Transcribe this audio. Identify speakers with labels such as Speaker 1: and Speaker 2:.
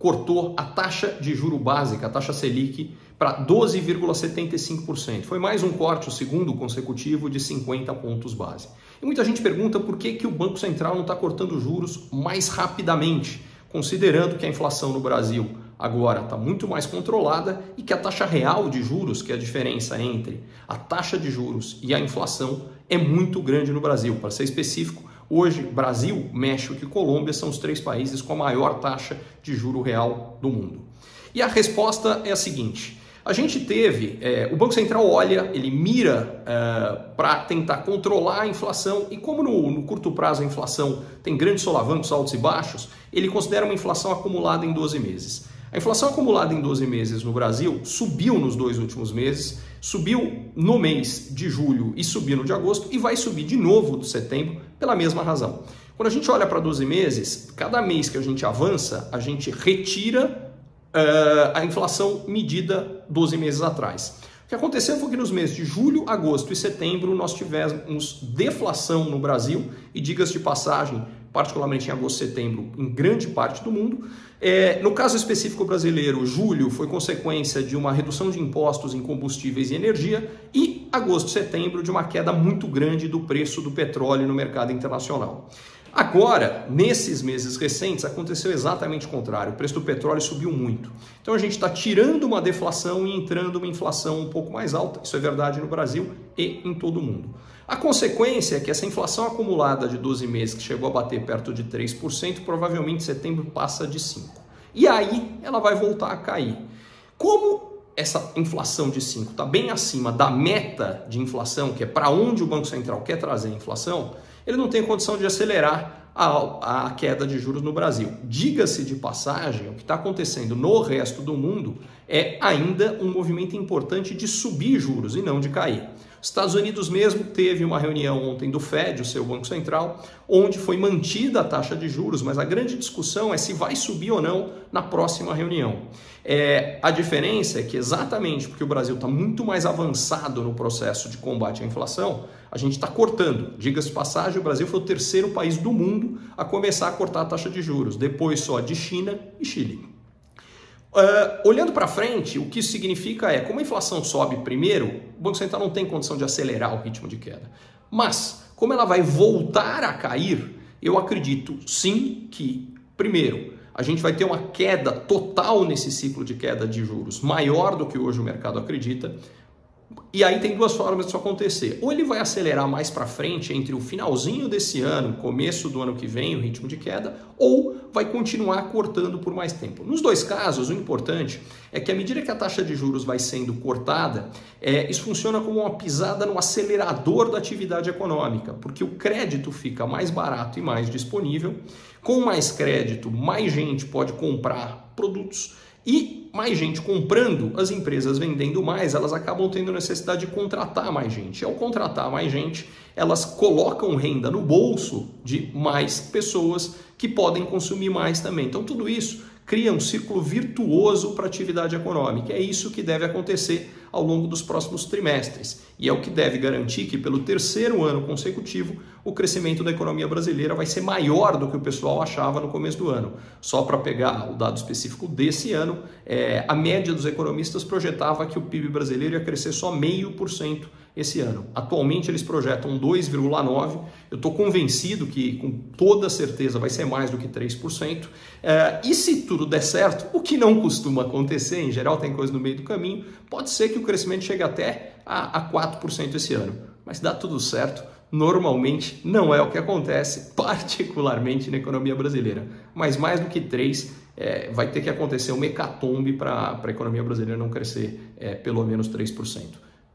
Speaker 1: cortou a taxa de juro básica, a taxa Selic, para 12,75%. Foi mais um corte, o segundo consecutivo, de 50 pontos base. E muita gente pergunta por que, que o Banco Central não está cortando juros mais rapidamente, considerando que a inflação no Brasil agora está muito mais controlada e que a taxa real de juros, que é a diferença entre a taxa de juros e a inflação, é muito grande no Brasil. Para ser específico, hoje Brasil, México e Colômbia são os três países com a maior taxa de juro real do mundo. E a resposta é a seguinte: a gente teve, é, o Banco Central olha, ele mira é, para tentar controlar a inflação e como no, no, curto prazo a inflação tem grandes solavancos altos e baixos, ele considera uma inflação acumulada em 12 meses. A inflação acumulada em 12 meses no Brasil subiu nos dois últimos meses, subiu no mês de julho e subiu no de agosto e vai subir de novo de setembro pela mesma razão. Quando a gente olha para 12 meses, cada mês que a gente avança, a gente retira uh, a inflação medida 12 meses atrás. O que aconteceu foi que nos meses de julho, agosto e setembro nós tivemos deflação no Brasil e, digas de passagem, particularmente em agosto e setembro, em grande parte do mundo. É, no caso específico brasileiro, julho foi consequência de uma redução de impostos em combustíveis e energia e agosto e setembro de uma queda muito grande do preço do petróleo no mercado internacional. Agora, nesses meses recentes, aconteceu exatamente o contrário. O preço do petróleo subiu muito. Então a gente está tirando uma deflação e entrando uma inflação um pouco mais alta. Isso é verdade no Brasil e em todo o mundo. A consequência é que essa inflação acumulada de 12 meses, que chegou a bater perto de 3%, provavelmente em setembro passa de 5%. E aí ela vai voltar a cair. Como essa inflação de 5 está bem acima da meta de inflação, que é para onde o Banco Central quer trazer a inflação, ele não tem condição de acelerar a, a queda de juros no Brasil. Diga-se de passagem, o que está acontecendo no resto do mundo é ainda um movimento importante de subir juros e não de cair. Estados Unidos mesmo teve uma reunião ontem do Fed, o seu Banco Central, onde foi mantida a taxa de juros, mas a grande discussão é se vai subir ou não na próxima reunião. É, a diferença é que exatamente porque o Brasil está muito mais avançado no processo de combate à inflação, a gente está cortando. Diga-se passagem, o Brasil foi o terceiro país do mundo a começar a cortar a taxa de juros, depois só de China e Chile. Uh, olhando para frente, o que isso significa é, como a inflação sobe primeiro, o Banco Central não tem condição de acelerar o ritmo de queda. Mas, como ela vai voltar a cair, eu acredito sim que, primeiro, a gente vai ter uma queda total nesse ciclo de queda de juros maior do que hoje o mercado acredita. E aí tem duas formas disso acontecer. Ou ele vai acelerar mais para frente entre o finalzinho desse ano, começo do ano que vem, o ritmo de queda, ou vai continuar cortando por mais tempo. Nos dois casos, o importante é que à medida que a taxa de juros vai sendo cortada, é, isso funciona como uma pisada no acelerador da atividade econômica, porque o crédito fica mais barato e mais disponível. Com mais crédito, mais gente pode comprar produtos e mais gente comprando, as empresas vendendo mais, elas acabam tendo necessidade de contratar mais gente. Ao contratar mais gente, elas colocam renda no bolso de mais pessoas que podem consumir mais também. Então, tudo isso cria um círculo virtuoso para a atividade econômica. É isso que deve acontecer ao longo dos próximos trimestres. E é o que deve garantir que, pelo terceiro ano consecutivo, o crescimento da economia brasileira vai ser maior do que o pessoal achava no começo do ano. Só para pegar o dado específico desse ano, é, a média dos economistas projetava que o PIB brasileiro ia crescer só meio por cento esse ano. Atualmente eles projetam 2,9%. Eu estou convencido que com toda certeza vai ser mais do que 3%. É, e se tudo der certo, o que não costuma acontecer, em geral tem coisa no meio do caminho, pode ser que o crescimento chegue até a, a 4% esse ano. Mas dá tudo certo, normalmente não é o que acontece, particularmente na economia brasileira. Mas mais do que 3%, é, vai ter que acontecer um hecatombe para a economia brasileira não crescer é, pelo menos 3%.